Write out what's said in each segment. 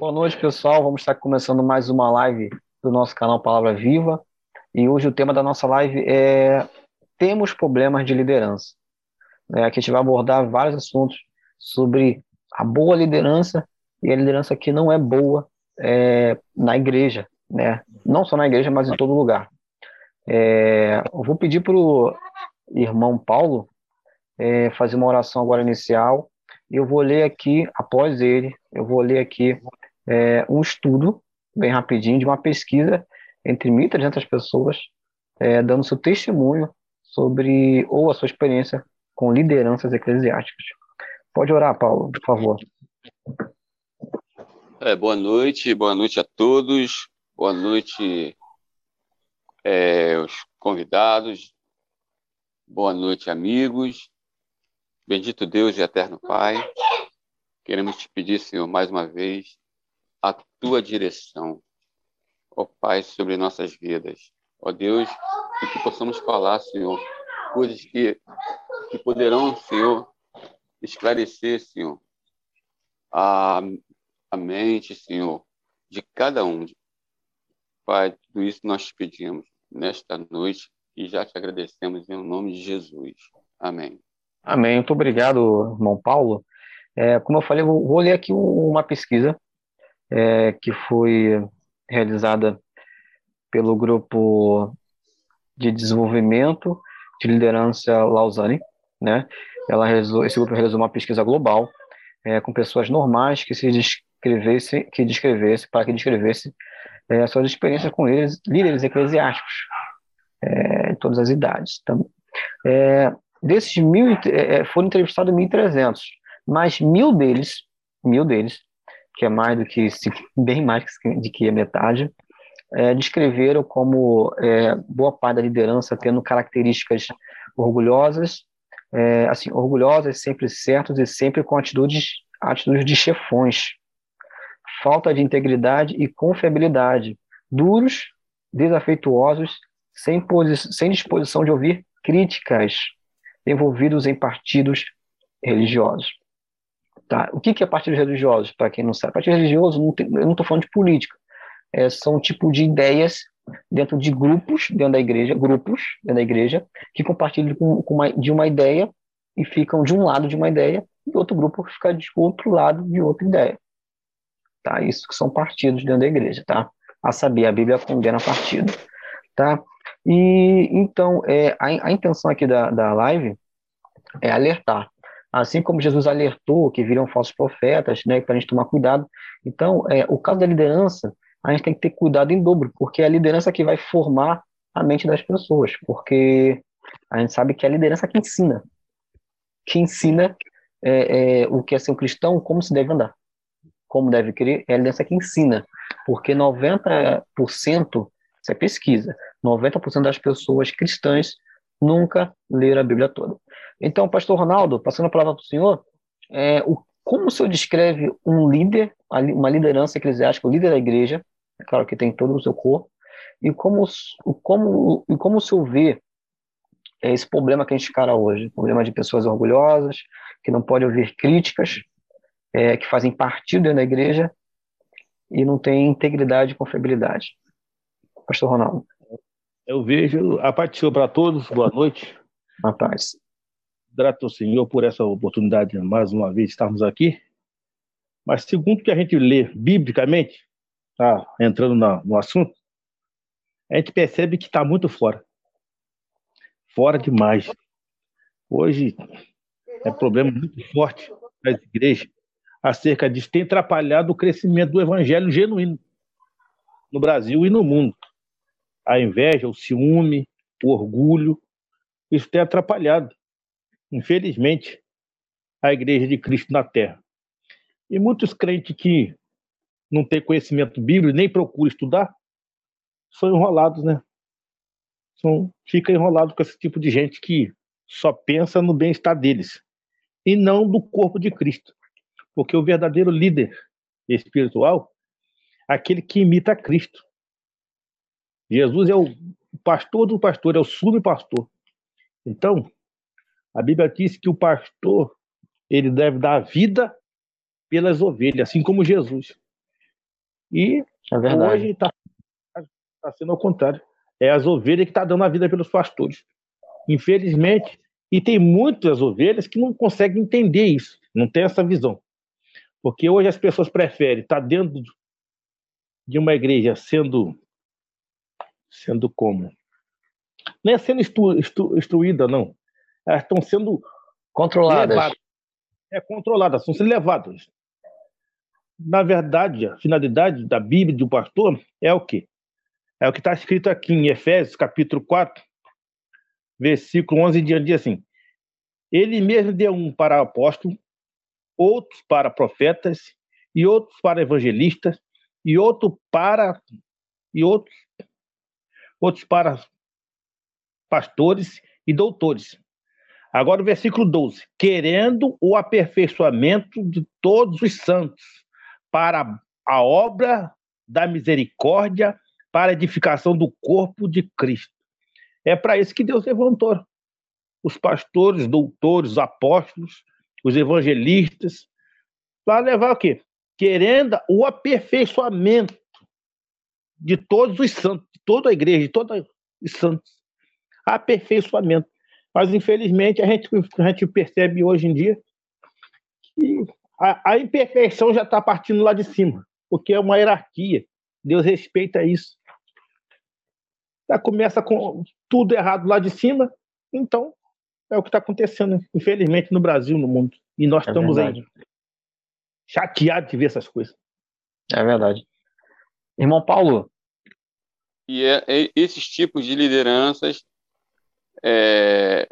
Boa noite, pessoal. Vamos estar começando mais uma live do nosso canal Palavra Viva. E hoje o tema da nossa live é Temos problemas de liderança. É, aqui a gente vai abordar vários assuntos sobre a boa liderança e a liderança que não é boa é, na igreja, né? Não só na igreja, mas em todo lugar. É, eu vou pedir para o irmão Paulo é, fazer uma oração agora inicial. Eu vou ler aqui, após ele, eu vou ler aqui é, um estudo, bem rapidinho, de uma pesquisa entre 1.300 pessoas, é, dando seu testemunho sobre, ou a sua experiência com lideranças eclesiásticas. Pode orar, Paulo, por favor. É, boa noite, boa noite a todos, boa noite é, os convidados, boa noite, amigos. Bendito Deus e eterno Pai, queremos te pedir, Senhor, mais uma vez, a tua direção, ó Pai, sobre nossas vidas. Ó Deus, e que possamos falar, Senhor, coisas que, que poderão, Senhor, esclarecer, Senhor, a, a mente, Senhor, de cada um. Pai, tudo isso nós te pedimos nesta noite e já te agradecemos em nome de Jesus. Amém. Amém. Muito obrigado, irmão Paulo. É, como eu falei, vou, vou ler aqui uma pesquisa é, que foi realizada pelo grupo de desenvolvimento de liderança Lausanne, né? Ela realizou, esse grupo realizou uma pesquisa global é, com pessoas normais que se descrevesse, que descrevesse, para que descrevesse é, suas experiências com eles, líderes eclesiásticos, é, em todas as idades. Então, é, Desses mil, é, é foram entrevistados 1.300, mas mil deles, mil deles, que é mais do que, bem mais de que a metade, é, descreveram como é, boa parte da liderança tendo características orgulhosas, é, assim, orgulhosas, sempre certos e sempre com atitudes, atitudes de chefões, falta de integridade e confiabilidade, duros, desafeituosos, sem, sem disposição de ouvir críticas, envolvidos em partidos religiosos. Tá? O que, que é partidos religiosos, para quem não sabe? Partido religioso, não tem, eu não estou falando de política, é, são um tipo de ideias dentro de grupos dentro da igreja, grupos dentro da igreja, que compartilham com, com uma, de uma ideia e ficam de um lado de uma ideia, e outro grupo fica de outro lado de outra ideia. Tá? Isso que são partidos dentro da igreja, tá? A saber, a Bíblia condena partido, tá? E então, é, a, a intenção aqui da, da live é alertar. Assim como Jesus alertou que viram falsos profetas, né, para a gente tomar cuidado. Então, é, o caso da liderança, a gente tem que ter cuidado em dobro, porque é a liderança que vai formar a mente das pessoas, porque a gente sabe que é a liderança que ensina, que ensina é, é, o que é ser um cristão, como se deve andar, como deve querer, é a liderança que ensina, porque 90%, isso é pesquisa, 90% das pessoas cristãs nunca leram a Bíblia toda. Então, pastor Ronaldo, passando a palavra para o senhor, é, o, como o senhor descreve um líder, uma liderança eclesiástica, o líder da igreja, é claro que tem todo o seu corpo, e como, como, e como o senhor vê esse problema que a gente encara hoje, problema de pessoas orgulhosas, que não podem ouvir críticas, é, que fazem partido dentro da igreja e não têm integridade e confiabilidade. Pastor Ronaldo. Eu vejo a parte para todos, boa noite. Boa paz. Grato ao Senhor por essa oportunidade, mais uma vez, de estarmos aqui. Mas, segundo que a gente lê biblicamente, tá, entrando na, no assunto, a gente percebe que está muito fora. Fora demais. Hoje é problema muito forte das igrejas acerca disso. Tem atrapalhado o crescimento do evangelho genuíno no Brasil e no mundo a inveja, o ciúme, o orgulho. Isso tem atrapalhado, infelizmente, a Igreja de Cristo na Terra. E muitos crentes que não têm conhecimento bíblico, nem procuram estudar, são enrolados, né? São, fica enrolado com esse tipo de gente que só pensa no bem-estar deles e não do corpo de Cristo. Porque o verdadeiro líder espiritual é aquele que imita Cristo. Jesus é o pastor do pastor, é o subpastor. Então, a Bíblia diz que o pastor ele deve dar vida pelas ovelhas, assim como Jesus. E é hoje está tá sendo ao contrário. É as ovelhas que estão tá dando a vida pelos pastores. Infelizmente, e tem muitas ovelhas que não conseguem entender isso, não tem essa visão. Porque hoje as pessoas preferem estar tá dentro de uma igreja sendo sendo como? Não é sendo instru, instru, instruída, não. Elas estão sendo controladas. Levadas. É, controladas, estão sendo levadas. Na verdade, a finalidade da Bíblia do pastor é o quê? É o que está escrito aqui em Efésios, capítulo 4, versículo 11 em diante, assim. Ele mesmo deu um para apóstolo, outros para profetas, e outros para evangelistas, e outro para e outros outros para pastores e doutores. Agora o versículo 12, querendo o aperfeiçoamento de todos os santos para a obra da misericórdia, para a edificação do corpo de Cristo. É para isso que Deus levantou os pastores, doutores, apóstolos, os evangelistas, para levar o quê? Querendo o aperfeiçoamento de todos os santos, de toda a igreja, de todos os santos. Aperfeiçoamento. Mas, infelizmente, a gente, a gente percebe hoje em dia que a, a imperfeição já está partindo lá de cima, porque é uma hierarquia. Deus respeita isso. Já começa com tudo errado lá de cima, então é o que está acontecendo, infelizmente, no Brasil, no mundo. E nós é estamos verdade. aí chateados de ver essas coisas. É verdade. Irmão Paulo. E é, é, esses tipos de lideranças é,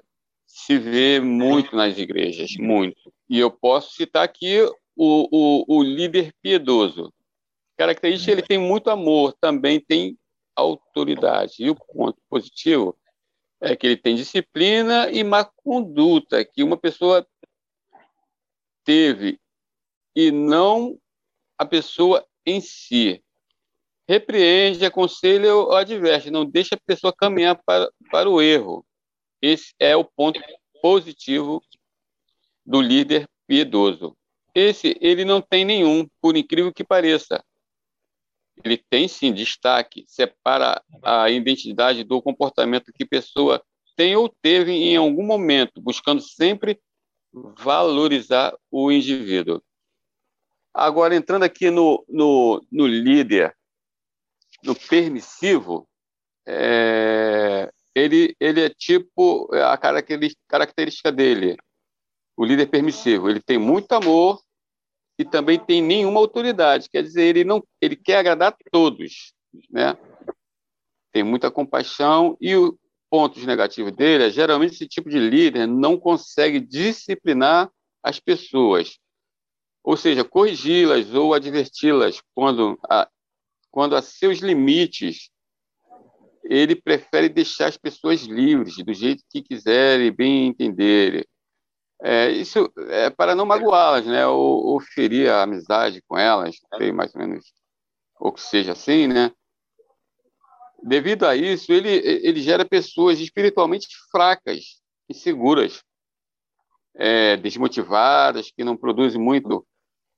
se vê muito nas igrejas, muito. E eu posso citar aqui o, o, o líder piedoso. Característica, ele tem muito amor, também tem autoridade. E o ponto positivo é que ele tem disciplina e má conduta, que uma pessoa teve e não a pessoa em si. Repreende, aconselha ou adverte, não deixa a pessoa caminhar para, para o erro. Esse é o ponto positivo do líder piedoso. Esse ele não tem nenhum, por incrível que pareça ele tem sim destaque, separa a identidade do comportamento que pessoa tem ou teve em algum momento, buscando sempre valorizar o indivíduo. Agora, entrando aqui no, no, no líder, no permissivo, é, ele, ele é tipo a característica dele, o líder permissivo. Ele tem muito amor, e também tem nenhuma autoridade. Quer dizer, ele não, ele quer agradar a todos, né? Tem muita compaixão e os pontos negativos dele é geralmente esse tipo de líder não consegue disciplinar as pessoas, ou seja, corrigi-las ou adverti-las quando a, quando a seus limites ele prefere deixar as pessoas livres do jeito que quiserem, bem entenderem. É, isso é para não magoá-las, né? Ou, ou, ferir a amizade com elas, sei mais ou menos, ou que seja assim, né? Devido a isso, ele, ele gera pessoas espiritualmente fracas, inseguras, é, desmotivadas, que não produzem muito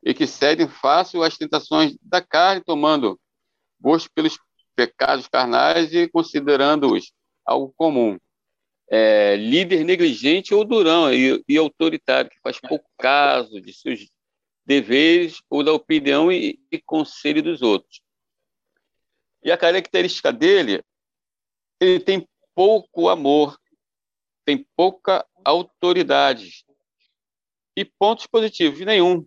e que cedem fácil às tentações da carne, tomando gosto pelos pecados carnais e considerando-os algo comum é, líder negligente ou durão e, e, autoritário, que faz pouco caso de seus deveres ou da opinião e, e conselho dos outros. E a característica dele, ele tem pouco amor, tem pouca autoridade e pontos positivos nenhum.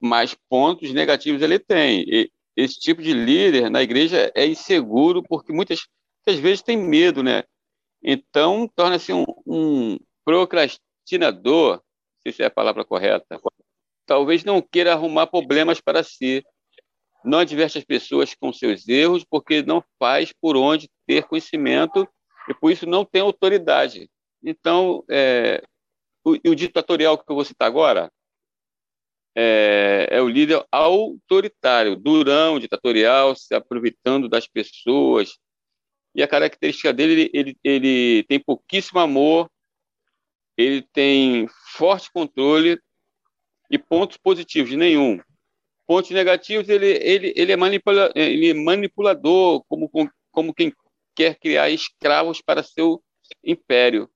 Mas pontos negativos ele tem. E esse tipo de líder na igreja é inseguro porque muitas, muitas vezes tem medo, né? Então, torna-se um, um procrastinador, não sei se é a palavra correta, talvez não queira arrumar problemas para si, não adverte as pessoas com seus erros, porque não faz por onde ter conhecimento e por isso não tem autoridade. Então, é, o, o ditatorial que eu vou citar agora é, é, o líder autoritário, durão, ditatorial, se aproveitando das pessoas, e a característica dele, ele, ele tem pouquíssimo amor, ele tem forte controle e pontos positivos nenhum. pontos negativos, ele, ele, ele, é, manipula, ele é manipulador, como, como quem quer criar escravos para seu império.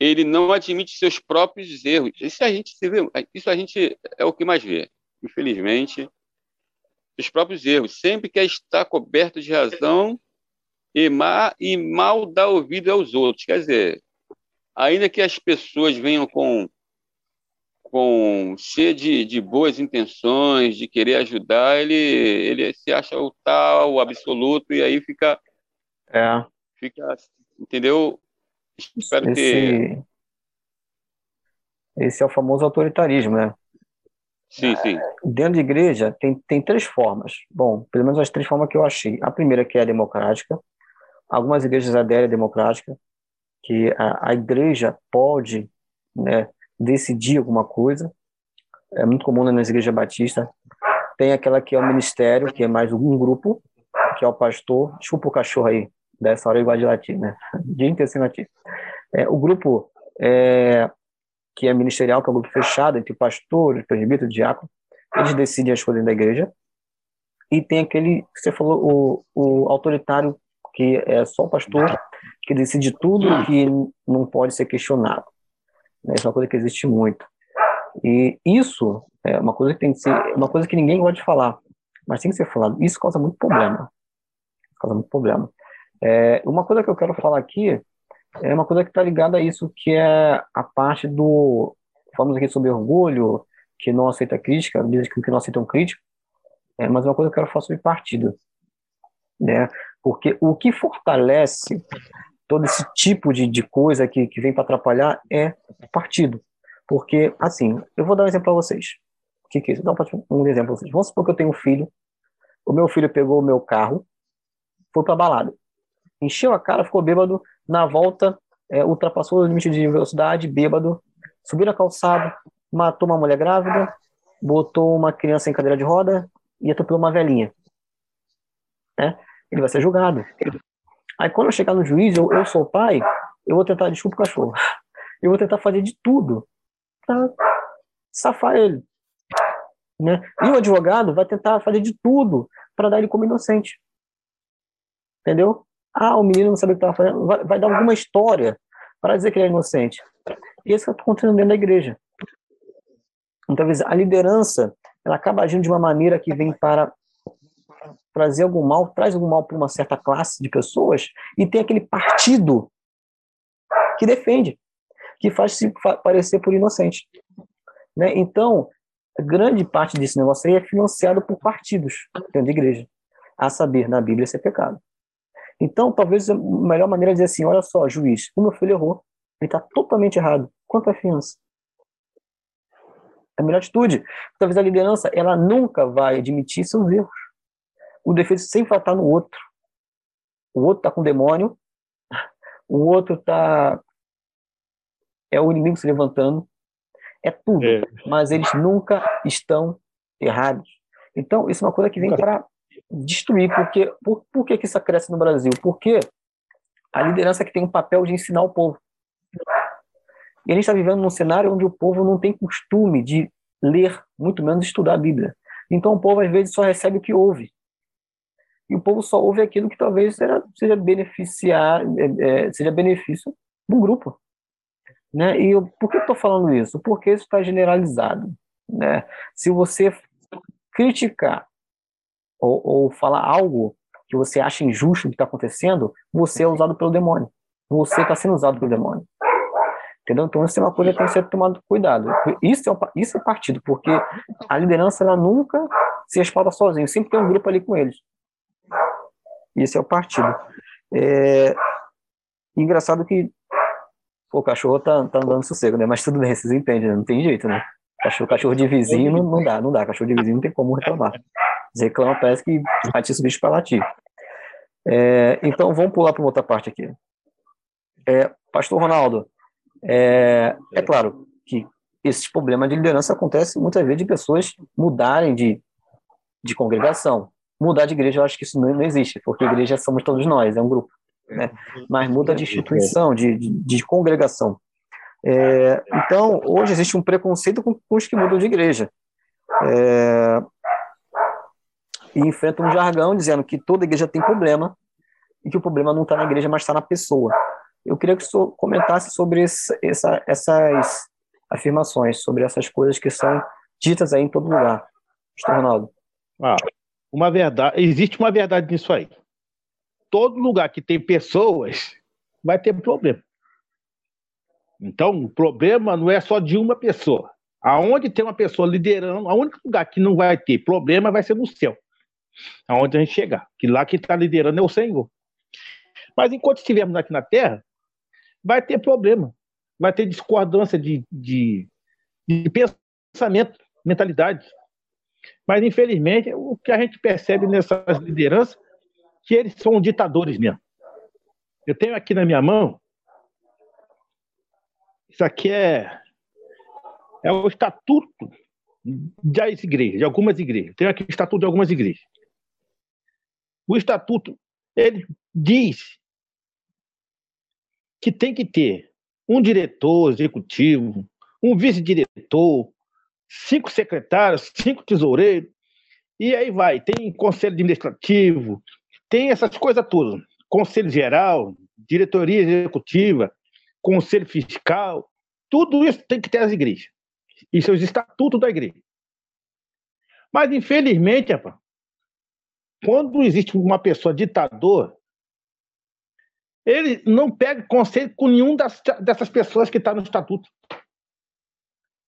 Ele não admite seus próprios erros. Isso a gente vê, isso a gente é o que mais vê, infelizmente. Os próprios erros. Sempre quer estar coberto de razão e, má, e mal dá ouvido aos outros. Quer dizer, ainda que as pessoas venham com com cheio de, de boas intenções, de querer ajudar, ele, ele se acha o tal, o absoluto, e aí fica. É. Fica, entendeu? Espero esse, que. Esse é o famoso autoritarismo, né? Sim, sim. Dentro da igreja tem, tem três formas. Bom, pelo menos as três formas que eu achei. A primeira que é a democrática. Algumas igrejas aderem à democrática, que a, a igreja pode né, decidir alguma coisa. É muito comum nas igrejas batistas. Tem aquela que é o ministério, que é mais um grupo, que é o pastor. Desculpa o cachorro aí, dessa hora igual de latir, né? Sem latir. É, o grupo é, que é ministerial, que é um grupo fechado entre o pastor, o presbítero, diácono, eles decidem as coisas da igreja. E tem aquele que você falou, o, o autoritário, que é só o pastor, que decide tudo que não pode ser questionado. Né? Isso é uma coisa que existe muito. E isso é uma coisa que tem que ser, uma coisa que ninguém gosta de falar, mas tem que ser falado. Isso causa muito problema. Causa muito problema. É, uma coisa que eu quero falar aqui é uma coisa que está ligada a isso, que é a parte do. Falamos aqui sobre orgulho, que não aceita crítica, diz que não aceitam crítica, é, mas uma coisa que eu quero falar sobre partido. Né? Porque o que fortalece todo esse tipo de, de coisa que, que vem para atrapalhar é partido. Porque, assim, eu vou dar um exemplo para vocês. O que, que é isso? Vou dar um exemplo para vocês. Vamos supor que eu tenho um filho, o meu filho pegou o meu carro, foi para balada, encheu a cara, ficou bêbado, na volta é, ultrapassou o limite de velocidade, bêbado, subiu na calçada, matou uma mulher grávida, botou uma criança em cadeira de roda e atropelou uma velhinha. Né? Ele vai ser julgado. Aí quando eu chegar no juiz, eu, eu sou pai, eu vou tentar, desculpa o cachorro, eu vou tentar fazer de tudo para safar ele. Né? E o advogado vai tentar fazer de tudo para dar ele como inocente. Entendeu? Ah, o menino não sabia o que estava fazendo. Vai, vai, dar alguma história para dizer que ele é inocente. E isso está acontecendo dentro da igreja. Então, a liderança ela acaba agindo de uma maneira que vem para trazer algum mal, traz algum mal para uma certa classe de pessoas e tem aquele partido que defende, que faz se parecer por inocente. Né? Então, grande parte desse negócio aí é financiado por partidos dentro da igreja, a saber, na Bíblia isso é pecado. Então, talvez a melhor maneira é dizer assim, olha só, juiz, o meu filho errou, ele está totalmente errado. Quanto é a fiança? É a melhor atitude. Talvez a liderança, ela nunca vai admitir seus erros o defeito sempre vai estar no outro. O outro está com demônio, o outro está. É o inimigo se levantando. É tudo. É. Mas eles nunca estão errados. Então, isso é uma coisa que vem para destruir. Porque, por, por que, que isso cresce no Brasil? Porque a liderança que tem um papel de ensinar o povo. E a gente está vivendo num cenário onde o povo não tem costume de ler, muito menos estudar a Bíblia. Então o povo às vezes só recebe o que ouve e o povo só ouve aquilo que talvez seja, seja beneficiar, é, é, seja benefício do grupo. Né? E eu, por que estou falando isso? Porque isso está generalizado. Né? Se você criticar ou, ou falar algo que você acha injusto que está acontecendo, você é usado pelo demônio. Você está sendo usado pelo demônio. Entendeu? Então, isso é uma coisa que tem que ser tomado cuidado. Isso é, isso é partido, porque a liderança ela nunca se respalda sozinho, sempre tem um grupo ali com eles. Esse é o partido. É... Engraçado que pô, o cachorro tá, tá andando sossego, né? Mas tudo bem, vocês entendem, né? não tem jeito, né? Cachorro, cachorro de vizinho não dá, não dá. Cachorro de vizinho não tem como reclamar. Você reclama, parece que atiça o bicho para latir. É, então, vamos pular para outra parte aqui. É, Pastor Ronaldo, é, é claro que esses problemas de liderança acontecem muitas vezes de pessoas mudarem de, de congregação, Mudar de igreja, eu acho que isso não, não existe, porque igreja somos todos nós, é um grupo. Né? Mas muda de instituição, de, de, de congregação. É, então, hoje existe um preconceito com, os que mudam de igreja. é, e enfrenta um jargão dizendo que toda igreja tem problema e que o problema não está na igreja, mas está na pessoa. Eu queria que o senhor comentasse sobre essa, essas afirmações, sobre essas coisas que são ditas aí em todo lugar. Pastor Ronaldo. Ah, uma verdade, existe uma verdade nisso aí. Todo lugar que tem pessoas vai ter problema. Então, o problema não é só de uma pessoa. Aonde tem uma pessoa liderando, o único lugar que não vai ter problema vai ser no céu. Aonde a gente chegar. Que lá quem está liderando é o Senhor. Mas enquanto estivermos aqui na Terra, vai ter problema. Vai ter discordância de, de, de pensamento, mentalidade. Mas, infelizmente, o que a gente percebe nessas lideranças que eles são ditadores mesmo. Eu tenho aqui na minha mão, isso aqui é, é o estatuto das igrejas, de algumas igrejas. Tenho aqui o estatuto de algumas igrejas. O estatuto, ele diz que tem que ter um diretor executivo, um vice-diretor, cinco secretários, cinco tesoureiros, e aí vai. Tem conselho administrativo, tem essas coisas todas. Conselho geral, diretoria executiva, conselho fiscal, tudo isso tem que ter as igrejas. Isso é os estatutos da igreja. Mas, infelizmente, rapaz, quando existe uma pessoa ditador, ele não pega conselho com nenhum das, dessas pessoas que está no estatuto.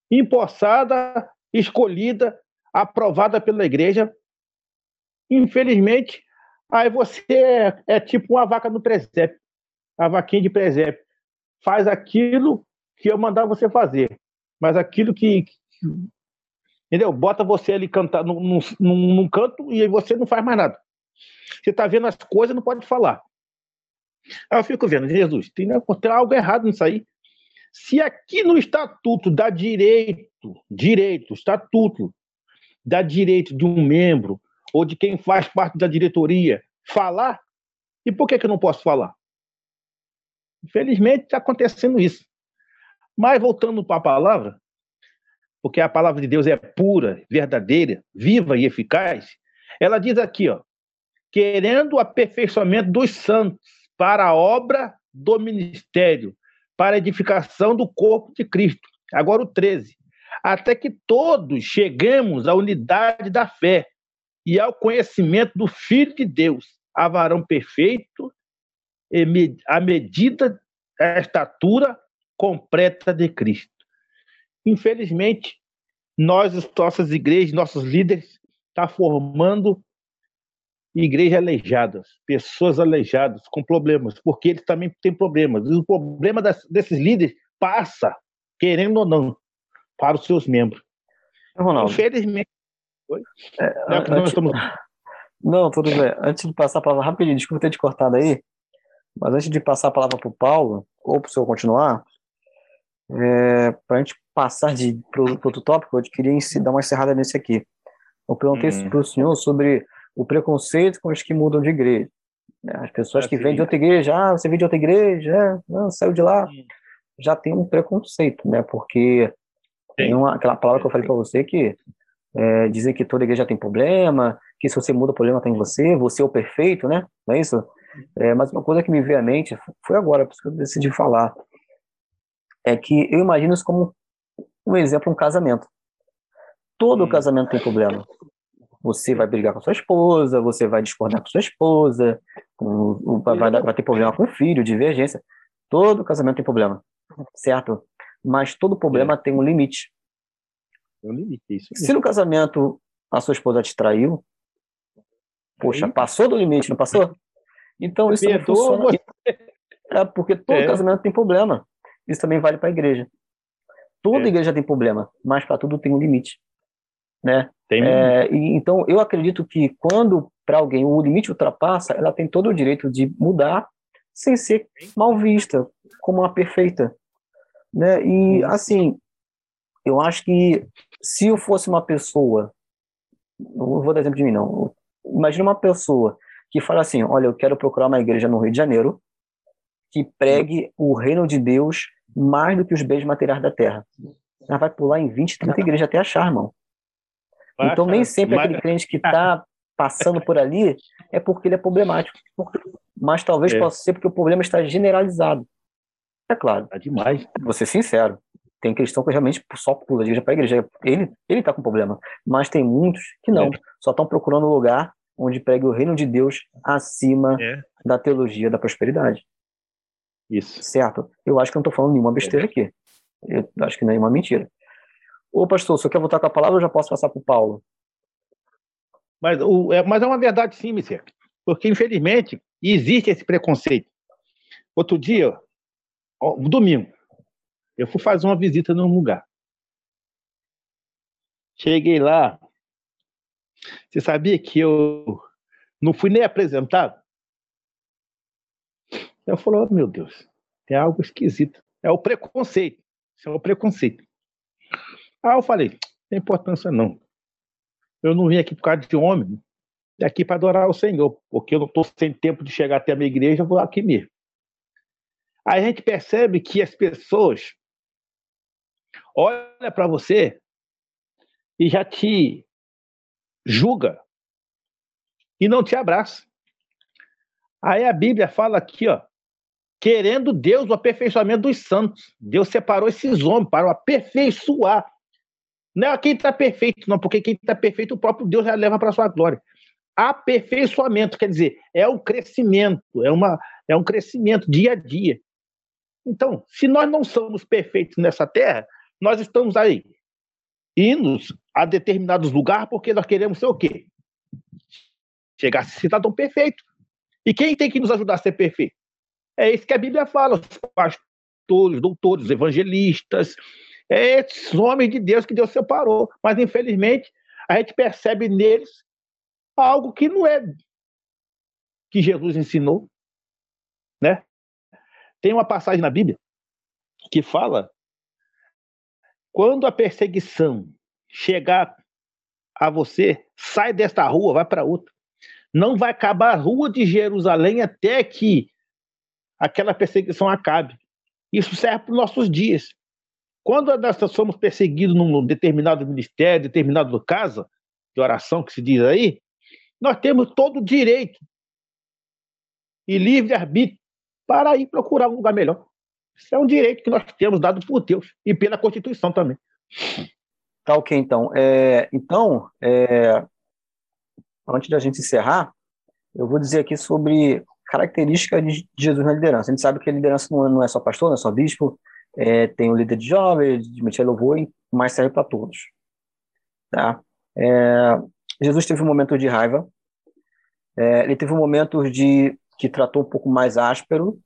Empossada, escolhida, aprovada pela igreja. Infelizmente, aí você é, é tipo uma vaca no presépio, a vaquinha de presépio. Faz aquilo que eu mandar você fazer, mas aquilo que, que entendeu? Bota você ali cantar num, num, num canto e você não faz mais nada. Você está vendo as coisas, não pode falar. Aí eu fico vendo, Jesus, tem, tem algo errado nisso aí. Se aqui no estatuto dá direito, direito, estatuto, dá direito de um membro ou de quem faz parte da diretoria falar, e por que, que eu não posso falar? Infelizmente está acontecendo isso. Mas voltando para a palavra, porque a palavra de Deus é pura, verdadeira, viva e eficaz, ela diz aqui, ó, querendo o aperfeiçoamento dos santos para a obra do ministério, para a edificação do corpo de Cristo. Agora o 13. Até que todos cheguemos à unidade da fé e ao conhecimento do Filho de Deus, a varão perfeito, à medida da estatura completa de Cristo. Infelizmente, nós, nossas igrejas, nossos líderes, está formando igrejas aleijadas, pessoas aleijadas com problemas, porque eles também têm problemas. E o problema das, desses líderes passa, querendo ou não, para os seus membros. Ronaldo. Infelizmente. É, é antes... estamos... Não, tudo bem. Antes de passar a palavra rapidinho, desculpa ter te cortado aí, mas antes de passar a palavra para o Paulo, ou para o senhor continuar, é, para a gente passar para o outro tópico, eu queria dar uma encerrada nesse aqui. Eu perguntei hum. para o senhor sobre o preconceito com os que mudam de igreja. Né? As pessoas que vêm de outra igreja, ah, você vem de outra igreja, é, não, saiu de lá, já tem um preconceito, né? Porque tem uma, aquela palavra que eu falei para você que é, dizer que toda igreja tem problema, que se você muda o problema tem em você, você é o perfeito, né? Não é isso? É, mas uma coisa que me veio à mente foi agora, por isso que eu decidi falar, é que eu imagino isso como um exemplo, um casamento. Todo hum. casamento tem problema. Você vai brigar com sua esposa, você vai discordar com sua esposa, vai, vai, vai ter problema com o filho, divergência. Todo casamento tem problema, certo? Mas todo problema é. tem um limite. É um limite, isso. Se no casamento a sua esposa te traiu, poxa, passou do limite, não passou? Então isso não funciona. É porque todo é. casamento tem problema. Isso também vale para a igreja. Toda é. igreja tem problema, mas para tudo tem um limite né? É, e, então, eu acredito que quando para alguém o limite ultrapassa, ela tem todo o direito de mudar sem ser mal vista, como uma perfeita, né? E assim, eu acho que se eu fosse uma pessoa, não vou dar exemplo de mim não, imagina uma pessoa que fala assim, olha, eu quero procurar uma igreja no Rio de Janeiro que pregue o reino de Deus mais do que os bens materiais da terra. Ela vai pular em 20, 30 igrejas até achar, irmão. Então, nem sempre aquele crente que está passando por ali é porque ele é problemático. Mas talvez é. possa ser porque o problema está generalizado. É claro. É demais. Vou ser sincero. Tem cristão que realmente só pula de igreja para igreja. Ele ele está com problema. Mas tem muitos que não. É. Só estão procurando um lugar onde pregue o reino de Deus acima é. da teologia da prosperidade. Isso. Certo? Eu acho que não estou falando nenhuma besteira é. aqui. Eu acho que não é uma mentira. Ô, pastor, se eu quer voltar com a palavra, eu já posso passar para o Paulo. Mas, o, é, mas é uma verdade sim, Mister. Porque, infelizmente, existe esse preconceito. Outro dia, ó, domingo, eu fui fazer uma visita num lugar. Cheguei lá. Você sabia que eu não fui nem apresentado? Eu falei, oh, meu Deus, tem algo esquisito. É o preconceito. Isso é o preconceito. Aí eu falei, não tem importância não. Eu não vim aqui por causa de homem, vim aqui para adorar o Senhor, porque eu não estou sem tempo de chegar até a minha igreja, eu vou aqui mesmo. Aí a gente percebe que as pessoas olham para você e já te julga e não te abraça. Aí a Bíblia fala aqui, ó, querendo Deus o aperfeiçoamento dos santos. Deus separou esses homens para o aperfeiçoar. Não é quem está perfeito, não, porque quem está perfeito, o próprio Deus já leva para a sua glória. Aperfeiçoamento, quer dizer, é um crescimento, é, uma, é um crescimento dia a dia. Então, se nós não somos perfeitos nessa terra, nós estamos aí, indo a determinados lugares porque nós queremos ser o quê? Chegar a ser cidadão perfeito. E quem tem que nos ajudar a ser perfeito? É isso que a Bíblia fala, os pastores, doutores, evangelistas, é esses homens de Deus que Deus separou. Mas, infelizmente, a gente percebe neles algo que não é que Jesus ensinou, né? Tem uma passagem na Bíblia que fala quando a perseguição chegar a você, sai desta rua, vai para outra. Não vai acabar a rua de Jerusalém até que aquela perseguição acabe. Isso serve para os nossos dias. Quando nós somos perseguidos num determinado ministério, determinado casa de oração que se diz aí, nós temos todo o direito e livre arbítrio para ir procurar um lugar melhor. Isso é um direito que nós temos dado por Deus e pela Constituição também. Tá ok, então. É, então, é, antes da gente encerrar, eu vou dizer aqui sobre características de Jesus na liderança. A gente sabe que a liderança não é só pastor, não é só bispo, é, tem o líder de jovens, de meter louvor, mas serve para todos. Tá? É, Jesus teve um momento de raiva, é, ele teve um momento de que tratou um pouco mais áspero,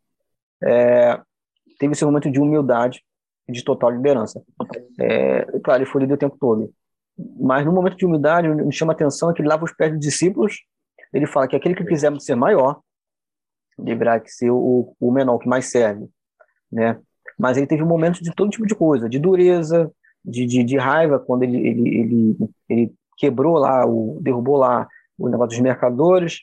é, teve esse momento de humildade e de total liderança. É, claro, ele foi líder o tempo todo, mas no momento de humildade, me chama a atenção que ele lava os pés dos discípulos, ele fala que aquele que quiser ser maior, deverá ser o, o menor, que mais serve, né? mas ele teve momentos de todo tipo de coisa, de dureza, de, de, de raiva, quando ele, ele, ele, ele quebrou lá, o, derrubou lá o negócio dos mercadores,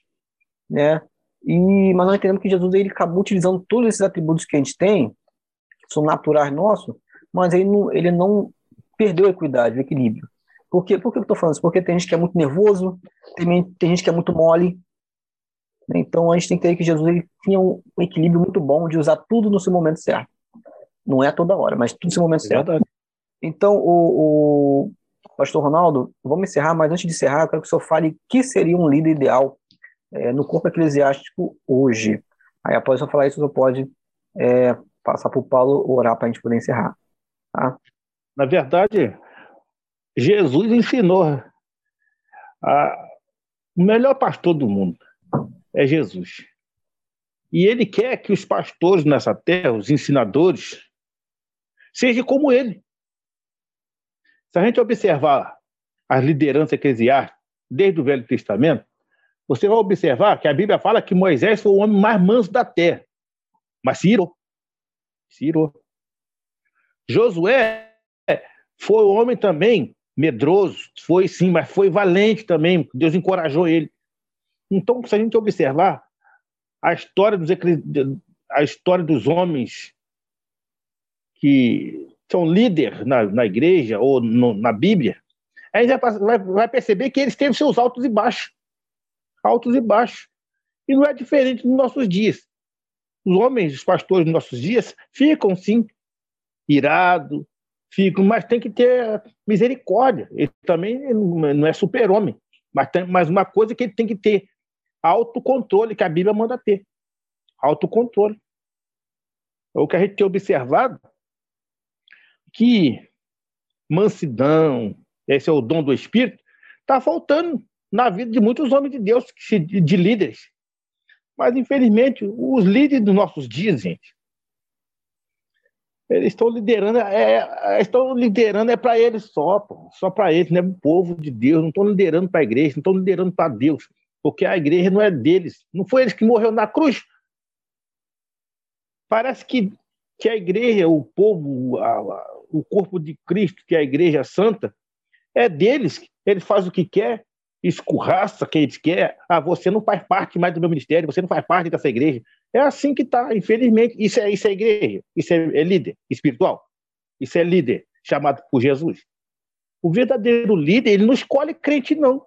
né? E, mas nós entendemos que Jesus ele acabou utilizando todos esses atributos que a gente tem, que são naturais nossos, mas ele não, ele não perdeu a equidade, o equilíbrio. Por, quê? Por que eu estou falando isso? Porque tem gente que é muito nervoso, tem, tem gente que é muito mole. Né? Então a gente tem que ter que Jesus ele tinha um equilíbrio muito bom de usar tudo no seu momento certo. Não é toda hora, mas tudo no seu momento é certo. Então, o, o, pastor Ronaldo, vamos encerrar, mas antes de encerrar, eu quero que o senhor fale que seria um líder ideal é, no corpo eclesiástico hoje. Aí, após eu falar isso, o senhor pode é, passar para o Paulo orar para a gente poder encerrar. Tá? Na verdade, Jesus ensinou a, o melhor pastor do mundo é Jesus. E ele quer que os pastores nessa terra, os ensinadores, seja como ele. Se a gente observar as lideranças eclesiásticas desde o Velho Testamento, você vai observar que a Bíblia fala que Moisés foi o homem mais manso da terra, mas. Se irou. Josué foi o homem também medroso, foi sim, mas foi valente também, Deus encorajou ele. Então, se a gente observar a história dos, a história dos homens que são líder na, na igreja ou no, na Bíblia, a gente vai, vai perceber que eles têm seus altos e baixos. Altos e baixos. E não é diferente nos nossos dias. Os homens, os pastores nos nossos dias, ficam, sim, irados, ficam, mas tem que ter misericórdia. Ele também não é super-homem. Mas, tem, mas uma coisa que ele tem que ter autocontrole, que a Bíblia manda ter. Autocontrole. É o que a gente tem observado que mansidão, esse é o dom do Espírito, está faltando na vida de muitos homens de Deus, de líderes. Mas, infelizmente, os líderes dos nossos dias, gente, eles estão liderando, é, estão liderando é para eles só, pô, só para eles, não é o povo de Deus, não estão liderando para a igreja, não estão liderando para Deus, porque a igreja não é deles, não foi eles que morreu na cruz. Parece que, que a igreja, o povo, a, a, o corpo de Cristo, que é a igreja santa, é deles, eles fazem o que quer, escurraça quem eles quer, ah, você não faz parte mais do meu ministério, você não faz parte dessa igreja. É assim que está, infelizmente. Isso é, isso é igreja, isso é, é líder espiritual, isso é líder chamado por Jesus. O verdadeiro líder, ele não escolhe crente, não.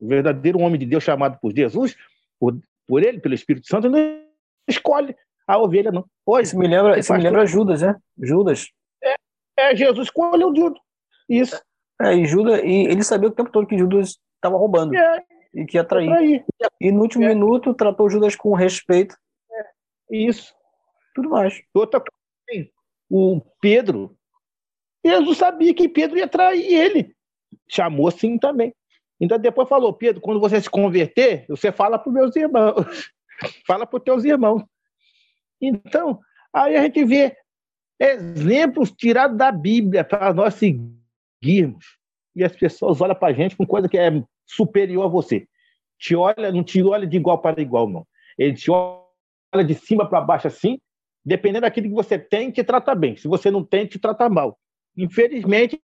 O verdadeiro homem de Deus chamado por Jesus, por, por ele, pelo Espírito Santo, não escolhe a ovelha, não. Hoje, isso me lembra, isso me lembra Judas, né? Judas. É, é Jesus escolheu Judas. Isso. É, e Judas, e ele sabia o tempo todo que Judas estava roubando é, e que ia trair. E no último é. minuto tratou Judas com respeito. É, isso. Tudo mais. Outra coisa, o Pedro, Jesus sabia que Pedro ia trair ele. Chamou assim também. Então depois falou, Pedro, quando você se converter, você fala para os meus irmãos. fala para os teus irmãos. Então, aí a gente vê exemplos tirados da Bíblia para nós seguirmos e as pessoas olham para a gente com coisa que é superior a você. Te olha, não te olha de igual para igual, não. Ele te olha de cima para baixo assim, dependendo daquilo que você tem, te trata bem. Se você não tem, te trata mal. Infelizmente,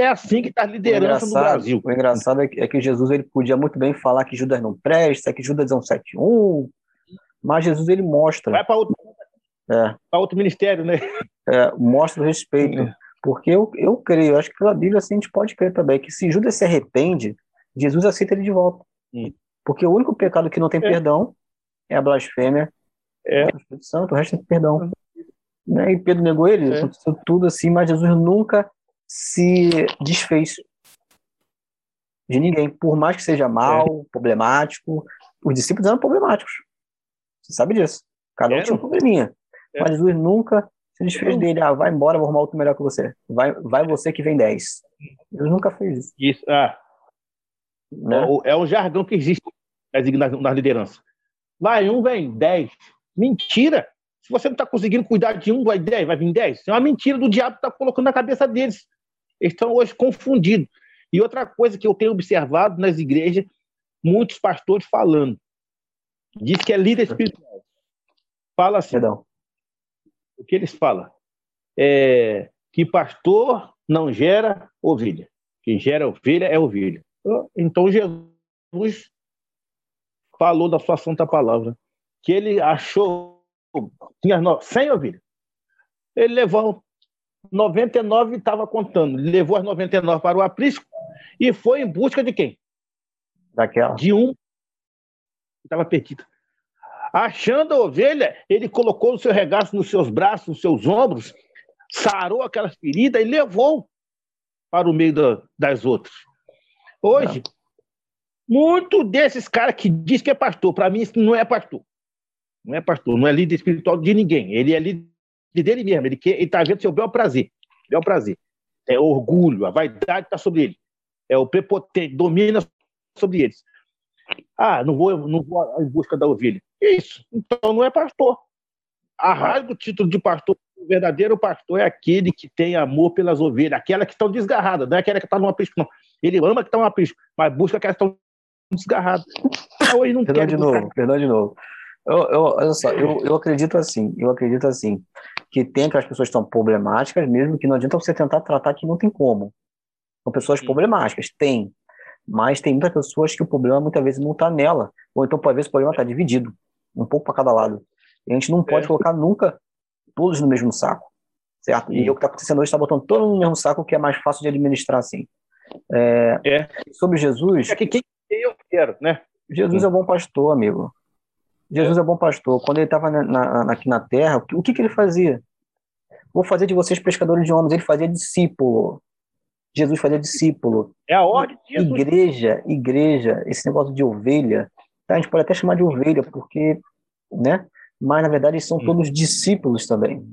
é assim que está a liderança no Brasil. O engraçado é que, é que, Jesus ele podia muito bem falar que Judas não presta, que Judas é um 71, mas Jesus ele mostra. Vai para outro, é. outro ministério, né? É, mostra o respeito. É. Porque eu, eu creio, acho que pela Bíblia assim, a gente pode crer também, que se Judas se arrepende, Jesus aceita ele de volta. Sim. Porque o único pecado que não tem é. perdão é a blasfêmia. É. O Espírito Santo, o resto tem perdão. Né? E Pedro negou ele, é. aconteceu tudo assim, mas Jesus nunca se desfez de ninguém, por mais que seja mal, é. problemático. Os discípulos eram problemáticos. Você sabe disso. Cada um tinha um probleminha. É. Mas Jesus nunca se desfez dele, ah, vai embora, vou arrumar outro melhor que você. Vai, vai você que vem 10. Deus nunca fez isso. Isso, ah. Né? É um jargão que existe na, na liderança. Vai um, vem 10. Mentira! Se você não está conseguindo cuidar de um, vai 10, vai vir 10. É uma mentira do diabo que está colocando na cabeça deles. Eles estão hoje confundidos. E outra coisa que eu tenho observado nas igrejas, muitos pastores falando. Diz que é líder espiritual. Fala assim. Perdão o que eles falam? É que pastor não gera ovelha. Quem gera ovelha é ovelha. Então Jesus falou da sua santa palavra que ele achou tinha 100 ovelhas. Ele levou 99 e estava contando. Levou as 99 para o aprisco e foi em busca de quem? Daquela. De um que estava perdido. Achando a ovelha, ele colocou o seu regaço nos seus braços, nos seus ombros, sarou aquelas feridas e levou para o meio da, das outras. Hoje, não. muito desses caras que diz que é pastor, para mim isso não é pastor. Não é pastor, não é líder espiritual de ninguém. Ele é líder dele mesmo. Ele está vendo seu bel prazer. Bel prazer. É orgulho, a vaidade está sobre ele. É o prepotente, domina sobre eles. Ah, não vou, não vou em busca da ovelha. Isso. Então não é pastor. A raiz do título de pastor, o verdadeiro pastor é aquele que tem amor pelas ovelhas, aquela que estão desgarradas, não é aquela que está numa aprisco, não. Ele ama que está numa aprisco, mas busca aquelas que estão desgarradas. Hoje não perdão de novo, perdão de novo. Eu, eu, olha só, eu, eu acredito assim, eu acredito assim, que tem aquelas pessoas que estão problemáticas, mesmo que não adianta você tentar tratar que não tem como. São pessoas Sim. problemáticas, tem. Mas tem muitas pessoas que o problema muitas vezes não está nela, ou então, por vezes, o problema está dividido um pouco para cada lado. E a gente não pode é. colocar nunca todos no mesmo saco, certo? E o que está acontecendo hoje está botando todo no mesmo saco, que é mais fácil de administrar assim. É, é. Sobre Jesus. É que quem eu quero, né? Jesus é bom pastor, amigo. Jesus é, bom pastor. Quando ele estava aqui na terra, o que, que ele fazia? Vou fazer de vocês pescadores de homens. Ele fazia discípulo. Jesus fazia discípulo. É a ordem de Jesus. Igreja, igreja, esse negócio de ovelha, tá? a gente pode até chamar de ovelha, porque, né? Mas, na verdade, eles são todos discípulos também.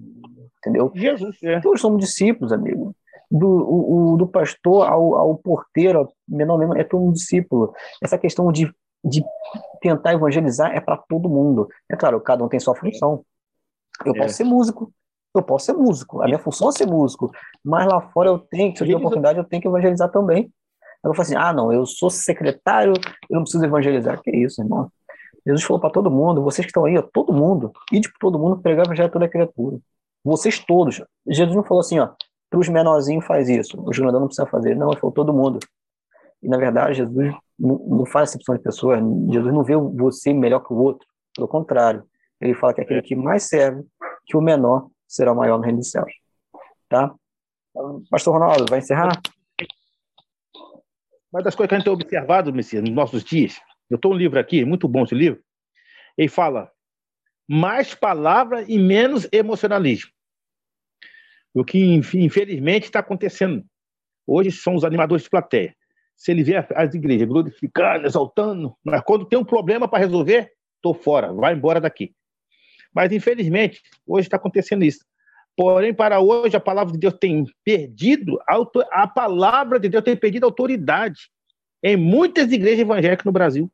Entendeu? Jesus, é. Todos somos discípulos, amigo. Do, o, o, do pastor ao, ao porteiro, menor mesmo, é todo um discípulo. Essa questão de, de tentar evangelizar é para todo mundo. É claro, cada um tem sua função. Eu é. posso ser músico, eu posso ser músico, a minha função é ser músico, mas lá fora eu tenho, se eu tenho oportunidade, eu tenho que evangelizar também. Eu falo assim, ah, não, eu sou secretário, eu não preciso evangelizar. Que isso, irmão? Jesus falou para todo mundo, vocês que estão aí, ó, todo mundo, ide para todo mundo pregar o evangelho a toda criatura. Vocês todos. Jesus não falou assim, ó, para os menorzinhos faz isso, os grandão não precisa fazer. Não, ele falou todo mundo. E na verdade, Jesus não, não faz exceção de pessoas, Jesus não vê você melhor que o outro. Pelo contrário, ele fala que é aquele que mais serve, que o menor será o maior no reino dos céus. Tá? Pastor Ronaldo, vai encerrar? Uma das coisas que a gente tem observado, Messias, nos nossos dias, eu estou um livro aqui, muito bom esse livro, ele fala mais palavra e menos emocionalismo. O que, infelizmente, está acontecendo. Hoje são os animadores de plateia. Se ele vê as igrejas glorificando, exaltando, mas quando tem um problema para resolver, estou fora, vai embora daqui. Mas, infelizmente, hoje está acontecendo isso. Porém, para hoje, a palavra de Deus tem perdido, a palavra de Deus tem perdido autoridade em muitas igrejas evangélicas no Brasil.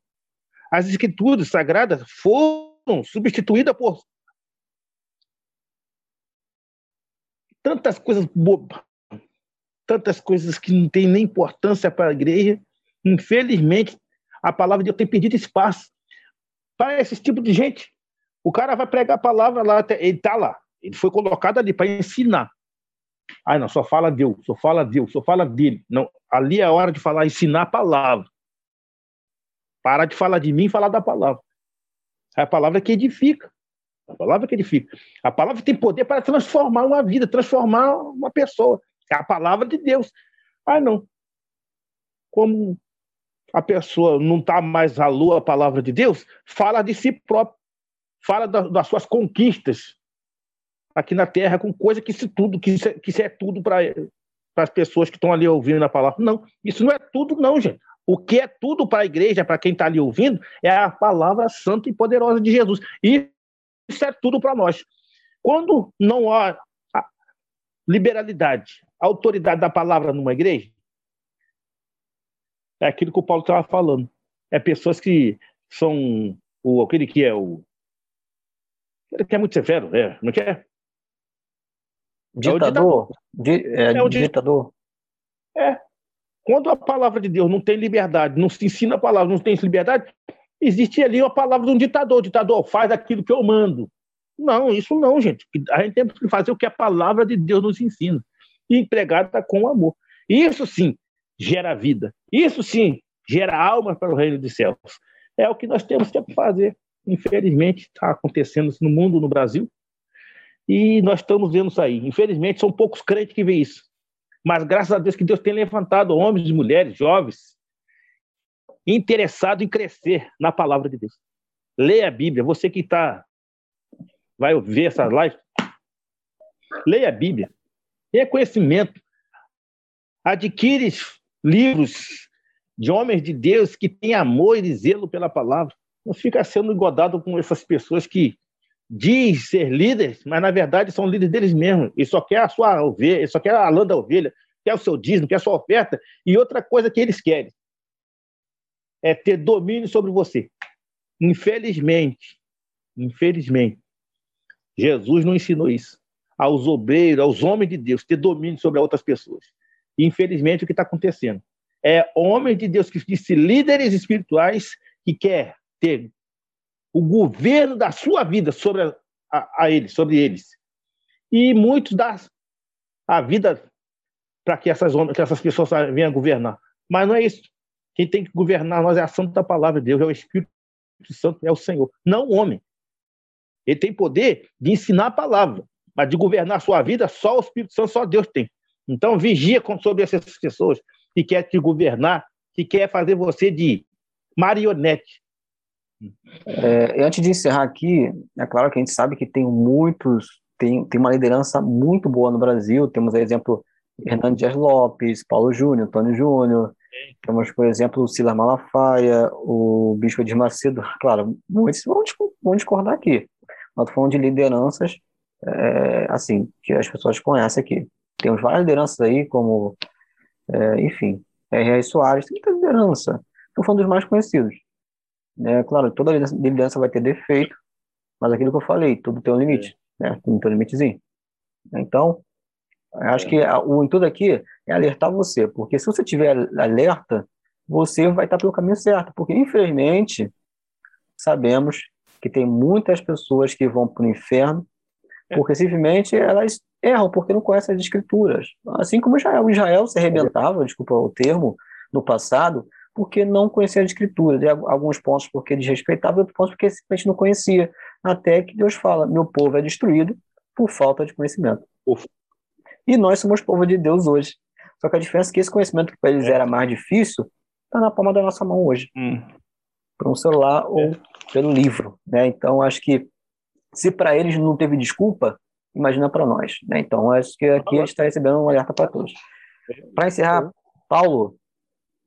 As escrituras sagradas foram substituídas por tantas coisas bobas, tantas coisas que não têm nem importância para a igreja. Infelizmente, a palavra de Deus tem perdido espaço para esse tipo de gente. O cara vai pregar a palavra lá, ele está lá. Ele foi colocado ali para ensinar. Ah, não, só fala Deus, só fala Deus, só fala dele. Não, ali é a hora de falar, ensinar a palavra. Parar de falar de mim e falar da palavra. É a palavra que edifica. A palavra que edifica. A palavra tem poder para transformar uma vida, transformar uma pessoa. É a palavra de Deus. Ah, não. Como a pessoa não está mais à lua a palavra de Deus, fala de si próprio fala da, das suas conquistas aqui na Terra com coisa que isso tudo, que isso é, que isso é tudo para as pessoas que estão ali ouvindo a palavra. Não, isso não é tudo, não, gente. O que é tudo para a igreja, para quem está ali ouvindo, é a palavra santa e poderosa de Jesus. E isso é tudo para nós. Quando não há liberalidade, autoridade da palavra numa igreja, é aquilo que o Paulo estava falando. É pessoas que são o, aquele que é o ele quer muito severo, é, não quer? Ditador? É, é, é o ditador. É. Quando a palavra de Deus não tem liberdade, não se ensina a palavra, não tem liberdade, existe ali a palavra de um ditador. O ditador faz aquilo que eu mando. Não, isso não, gente. A gente tem que fazer o que a palavra de Deus nos ensina. E empregada com amor. Isso sim gera vida. Isso sim gera almas para o reino dos céus. É o que nós temos que fazer. Infelizmente, está acontecendo isso no mundo, no Brasil, e nós estamos vendo isso aí. Infelizmente, são poucos crentes que veem isso. Mas graças a Deus que Deus tem levantado homens e mulheres, jovens, interessados em crescer na palavra de Deus. Leia a Bíblia. Você que está vai ver essa live, leia a Bíblia. Tenha conhecimento. Adquire livros de homens de Deus que têm amor e zelo pela palavra não fica sendo engodado com essas pessoas que diz ser líderes, mas na verdade são líderes deles mesmos. E só quer a sua ovelha, só quer a lã da ovelha, quer o seu dízimo, quer a sua oferta. E outra coisa que eles querem é ter domínio sobre você. Infelizmente, infelizmente, Jesus não ensinou isso aos obreiros, aos homens de Deus, ter domínio sobre outras pessoas. Infelizmente, o que está acontecendo é homens de Deus que dizem líderes espirituais que quer ter o governo da sua vida sobre a, a, a eles, sobre eles. E muitos dão a vida para que essas, que essas pessoas venham governar. Mas não é isso. Quem tem que governar nós é a santa palavra de Deus, é o Espírito Santo, é o Senhor, não o homem. Ele tem poder de ensinar a palavra, mas de governar a sua vida, só o Espírito Santo, só Deus tem. Então, vigia sobre essas pessoas. que quer te governar, que quer fazer você de marionete. É, antes de encerrar aqui, é claro que a gente sabe que tem muitos, tem, tem uma liderança muito boa no Brasil. Temos, por exemplo, Hernandes Lopes, Paulo Júnior, Antônio Júnior. Temos, por exemplo, o Silas Malafaia, o Bispo de Macedo. Claro, muitos vão, vão discordar aqui. Nós falando de lideranças, é, assim, que as pessoas conhecem aqui. Temos várias lideranças aí, como, é, enfim, R.R. Soares, tem muita liderança. Estou falando dos mais conhecidos. É, claro, toda liderança vai ter defeito, mas aquilo que eu falei, tudo tem um limite, né? Tudo tem um limitezinho. Então, acho que o intuito aqui é alertar você, porque se você tiver alerta, você vai estar pelo caminho certo, porque infelizmente sabemos que tem muitas pessoas que vão para o inferno porque simplesmente elas erram porque não conhecem as escrituras. Assim como Israel. Israel se arrebentava, desculpa o termo, no passado, porque não conhecia as escrituras. De alguns pontos porque desrespeitava, outros pontos porque simplesmente não conhecia. Até que Deus fala: meu povo é destruído por falta de conhecimento. Ufa. E nós somos povo de Deus hoje. Só que a diferença é que esse conhecimento que para eles é. era mais difícil está na palma da nossa mão hoje. Hum. Por um celular é. ou pelo livro. Né? Então, acho que se para eles não teve desculpa, imagina para nós. Né? Então, acho que aqui a gente está recebendo um alerta para todos. Para encerrar, Paulo,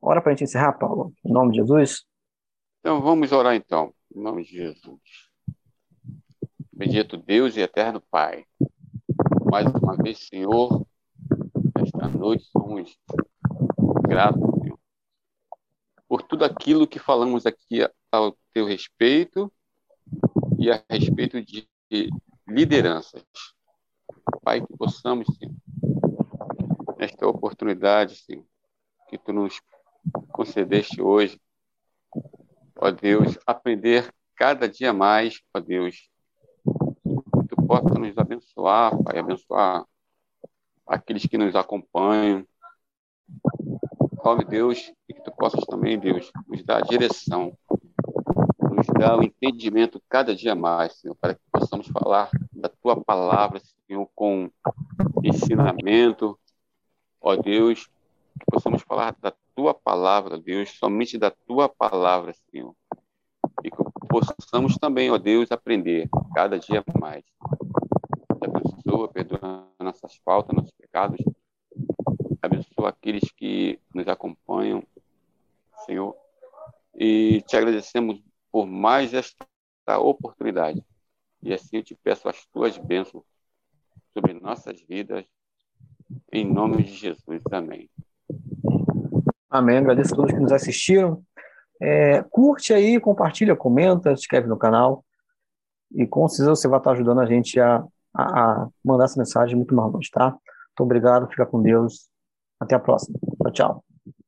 Ora para a gente encerrar, Paulo, em nome de Jesus. Então vamos orar então, em nome de Jesus. Bendito Deus e eterno Pai. Mais uma vez, Senhor, esta noite somos gratos, Senhor, por tudo aquilo que falamos aqui ao teu respeito e a respeito de lideranças. Pai, que possamos, Senhor, nesta oportunidade, Senhor, que tu nos concedeste hoje, ó Deus, aprender cada dia mais, ó Deus, que tu possa nos abençoar, Pai, abençoar aqueles que nos acompanham, ó Deus, e que tu possas também, Deus, nos dar a direção, o entendimento cada dia mais, Senhor, para que possamos falar da tua palavra, Senhor, com ensinamento, ó Deus, que possamos falar da tua palavra, Deus, somente da tua palavra, Senhor. E que possamos também, ó Deus, aprender cada dia mais. Te abençoa, perdoa nossas faltas, nossos pecados. Abençoa aqueles que nos acompanham, Senhor. E te agradecemos por mais esta oportunidade. E assim eu te peço as tuas bênçãos sobre nossas vidas. Em nome de Jesus. Amém. Amém. Agradeço a todos que nos assistiram. É, curte aí, compartilha, comenta, se inscreve no canal. E com certeza você vai estar ajudando a gente a, a, a mandar essa mensagem muito mais longe, tá? Muito obrigado, fica com Deus. Até a próxima. Tchau, tchau.